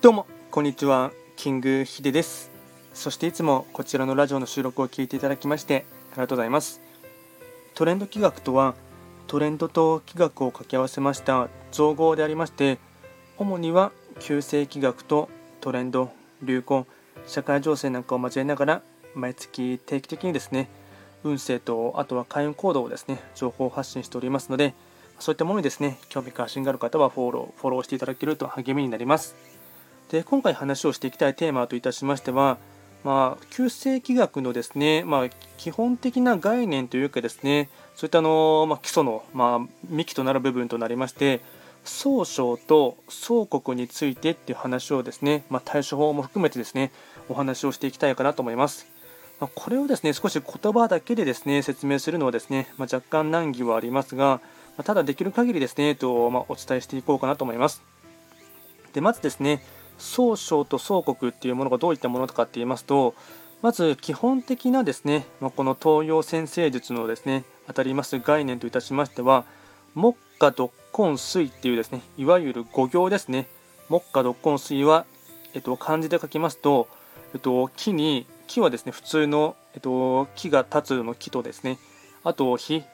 どうもこんにちは。キングヒデです。そしていつもこちらのラジオの収録を聞いていただきましてありがとうございます。トレンド企画とはトレンドと企画を掛け合わせました造語でありまして主には旧世企画とトレンド流行社会情勢なんかを交えながら毎月定期的にですね運勢とあとは開運行動をですね情報発信しておりますのでそういったものにですね興味関心がある方はフォローフォローしていただけると励みになります。で今回話をしていきたいテーマといたしましてはまあ、旧世紀学のですね、まあ、基本的な概念というかですね、そういったの、まあ、基礎の、まあ、幹となる部分となりまして、総称と総国についてっていう話をですね、まあ、対処法も含めてですね、お話をしていきたいかなと思います。ま、これをですね、少し言葉だけでですね、説明するのはですね、まあ、若干難儀はありますが、まただできる限りですね、とまお伝えしていこうかなと思います。で、まずですね、総称と総国っていうものがどういったものかって言いますと、まず基本的なですね、まこの東洋先生術のですね、当たります概念といたしましては、木下独根水っていうですね、いわゆる五行ですね。木下独根水は、えっと、漢字で書きますと、えっと、木に、木はですね、普通の、えっと、木が立つの木とですね、あと火、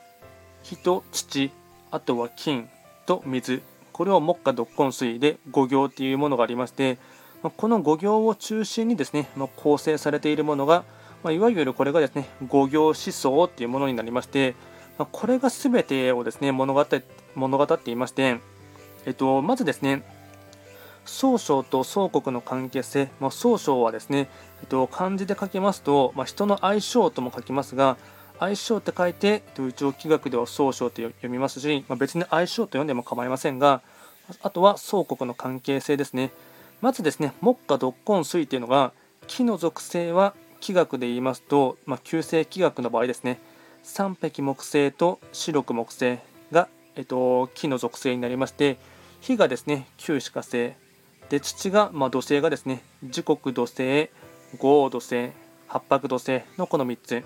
火と土、あとは金と水、これを木下独根水で五行っていうものがありまして、この五行を中心にですね、構成されているものが、いわゆるこれがですね、五行思想っていうものになりまして、これが全てをですね、物語物語っていまして、えっと、まずですね、総称と総国の関係性、まあ、総称はですね、えっと、漢字で書きますと、まあ、人の相性とも書きますが、相性って書いて、一応気学では総称と読みますし、まあ、別に相性と読んでも構いませんが、あとは相国の関係性ですね。まずですね、木下独根水というのが、木の属性は気学で言いますと、まあ、旧世気学の場合ですね、三匹木星と四六木星が、えっと、木の属性になりまして、火がですね、旧歯科星、で土が、まあ、土星がですね、時刻土星、五黄土星、八白土星のこの3つ。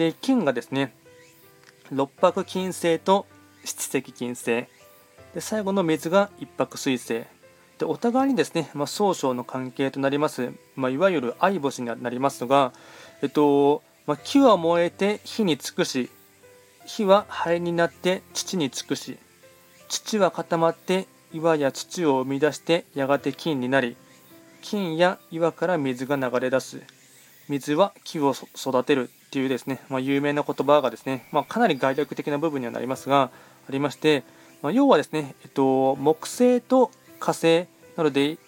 で金がですね六白金星と七石金星。で最後の水が一白水星。でお互いにですね、まあ、総称の関係となります、まあ、いわゆる相星になりますが、えっとまあ、木は燃えて火に尽くし火は灰になって土に尽くし土は固まって岩や土を生み出してやがて金になり金や岩から水が流れ出す。水は木を育てる。っていうですね、まあ、有名な言葉がですね、まあ、かなり概略的な部分にはなりますが、ありまして、まあ、要はですね、えっと、木星と火星なので、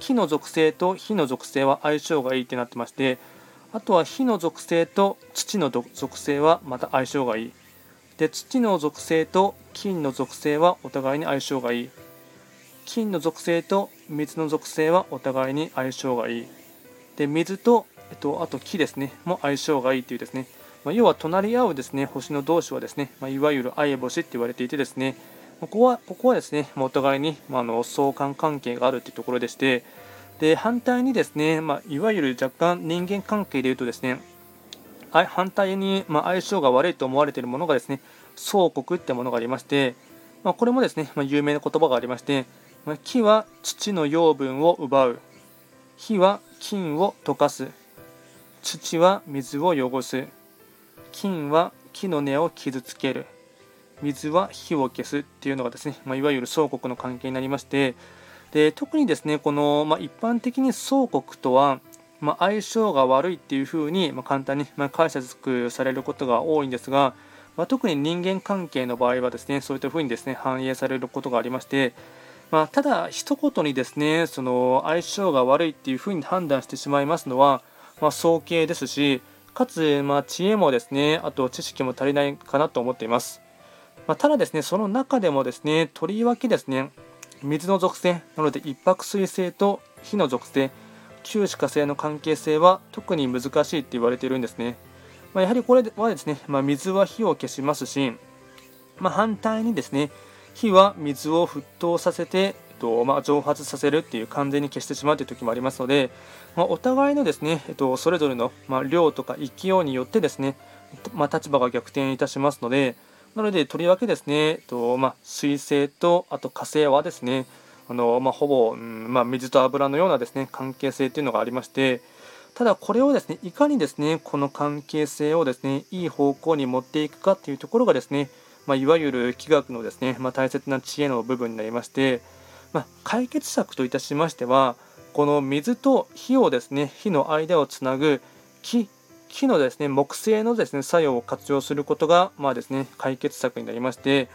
木の属性と火の属性は相性がいいってなってまして、あとは火の属性と土の属性はまた相性がいい。で、土の属性と金の属性はお互いに相性がいい。金の属性と水の属性はお互いに相性がいい。で、水とえっと、あと木ですね、も相性がいいというですね、まあ、要は隣り合うですね、星の同士はですね、まあ、いわゆる相星って言われていてですね、ここはここはですね、まあ、お互いに、まあ、の相関関係があるというところでして、で反対にですね、まあ、いわゆる若干人間関係でいうとですね、反対に、ま相性が悪いと思われているものがですね、相国ってものがありまして、ま、これもですね、ま有名な言葉がありまして、ま木は土の養分を奪う、火は金を溶かす、土は水を汚す。金は木の根を傷つける。水は火を消す。っていうのがですね、まあ、いわゆる相国の関係になりまして。で特にですねこの、まあ、一般的に相国とは、まあ、相性が悪いっていうふうに、ま簡単に、ま解釈されることが多いんですが、ま特に人間関係の場合はですねそういったふうにですね反映されることがありまして。ま、ただ、一言にですねその相性が悪いっていうふうに判断してしまいますのは、まあ、早計ですし、かつ、まあ、知恵もですね、あと知識も足りないかなと思っています。まあ、ただですね、その中でもですね、とりわけですね、水の属性なので一泊水性と火の属性、旧歯科性の関係性は特に難しいって言われているんですね。まあ、やはりこれはですね、まあ、水は火を消しますし、まあ、反対にですね、火は水を沸騰させてとまあ、蒸発させるっていう完全に消してしまうという時もありますので、まあ、お互いのですね、えっと、それぞれの、まあ、量とか勢いによってですね、ま立場が逆転いたしますのでなのでとりわけですね、えっとま水星とあと火星はですねあの、ま、ほぼ、うんま、水と油のようなですね関係性というのがありましてただこれをですねいかにですねこの関係性をですねいい方向に持っていくかというところがですね、まあ、いわゆる気学のですね、まあ、大切な知恵の部分になりまして、まあ、解決策といたしましてはこの水と火をですね火の間をつなぐ木木のですね木製のですね作用を活用することがまあですね解決策になりまして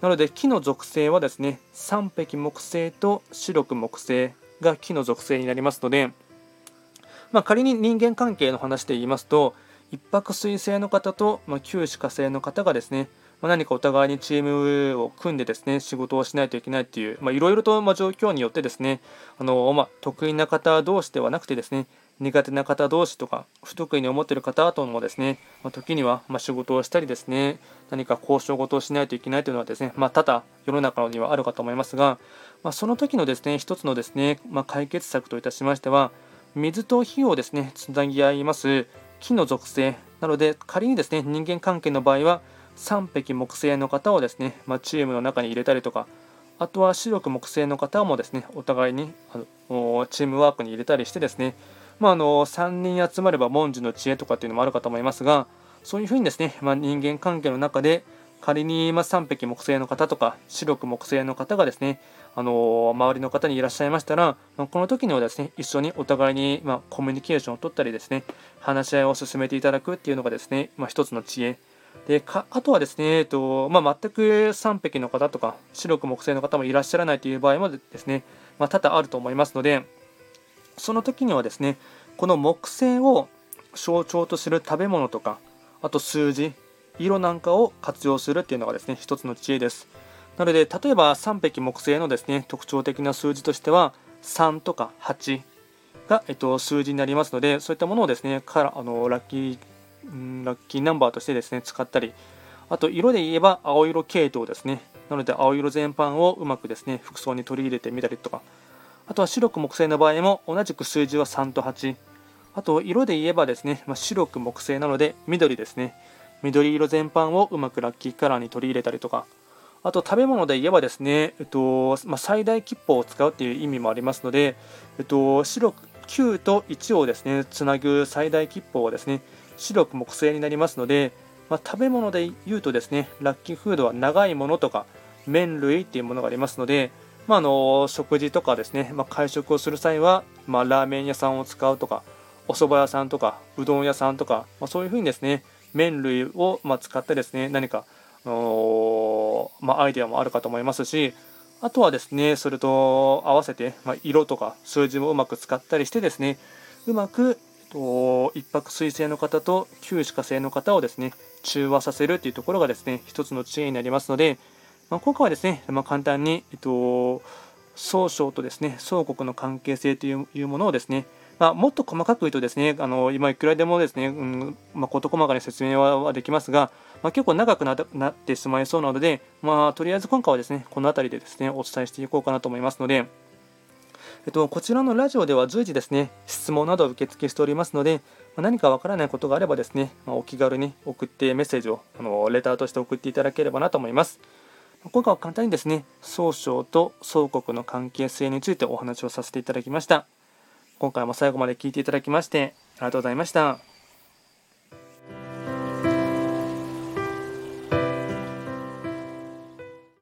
なので木の属性はですね3匹木星と白く木星が木の属性になりますのでまあ、仮に人間関係の話で言いますと一泊水星の方と、まあ、九死火星の方がですね、まあ、何かお互いにチームを組んでですね仕事をしないといけないっていういろいろとま状況によってですねあの、ま得意な方同士ではなくてですね苦手な方同士とか不得意に思っている方ともですね、ま時にはま仕事をしたりですね何か交渉事をしないといけないというのはですね、まあ、多々世の中にはあるかと思いますが、まあ、その時のですね一つのですね、ま、解決策といたしましては水と火をですねつなぎ合います木の属性なので仮にですね人間関係の場合は3匹木星の方をですね、まあ、チームの中に入れたりとかあとは白く木星の方もですねお互いにあのチームワークに入れたりしてですね、まあ、あの3人集まれば文殊の知恵とかっていうのもあるかと思いますがそういうふうにですね、まあ、人間関係の中で仮にま3匹木星の方とか白く木星の方がですねあの周りの方にいらっしゃいましたら、まこの時にはですね一緒にお互いに、まコミュニケーションを取ったりですね話し合いを進めていただくっていうのがですね、まあ、一つの知恵でかあとはですね、えっとまあ、全く3匹の方とか白く木星の方もいらっしゃらないという場合もですね、まあ、多々あると思いますのでその時にはですねこの木星を象徴とする食べ物とかあと数字色なんかを活用するっていうのがですね一つの知恵です。なので例えば3匹木星のですね特徴的な数字としては3とか8が、えっと、数字になりますのでそういったものをですねからあのラッキーラッキーナンバーとしてですね使ったりあと色で言えば青色系統ですね。なので青色全般をうまくですね服装に取り入れてみたりとか。あとは白く木星の場合も同じく数字は3と8あと色で言えばですね、まあ、白く木星なので緑ですね。緑色全般をうまくラッキーカラーに取り入れたりとか。あと食べ物で言えばですね、えっとまあ、最大吉報を使うっていう意味もありますので、えっと、白9と1をですねつなぐ最大吉報はですね白く木星になりますので、まあ、食べ物で言うとですねラッキーフードは長いものとか麺類っていうものがありますので、まあ、あの食事とかですね、まあ、会食をする際は、まあ、ラーメン屋さんを使うとかお蕎麦屋さんとかうどん屋さんとか、まあ、そういうふうにですね麺類をま使ってですね何かま、アイデアもあるかと思いますしあとはですねそれと合わせて、ま、色とか数字もうまく使ったりしてですねうまくと一泊水星の方と旧歯科星の方をですね中和させるというところがですね一つの知恵になりますので、まあ、今回はですね、まあ、簡単に、えっと、総称とですね総国の関係性というものをですねまあ、もっと細かく言うとですね、あの今いくらでもですね、うんまあ、事細かに説明はできますが、まあ、結構長くなってしまいそうなので、まあ、とりあえず今回はですね、この辺りでですね、お伝えしていこうかなと思いますので、えっと、こちらのラジオでは随時ですね、質問などを受付しておりますので、ま、何かわからないことがあればですね、まあ、お気軽に送ってメッセージをあのレターとして送っていただければなと思います。今回は簡単にですね、総称と総国の関係性についてお話をさせていただきました。今回も最後まで聴いていただきましてありがとうございました。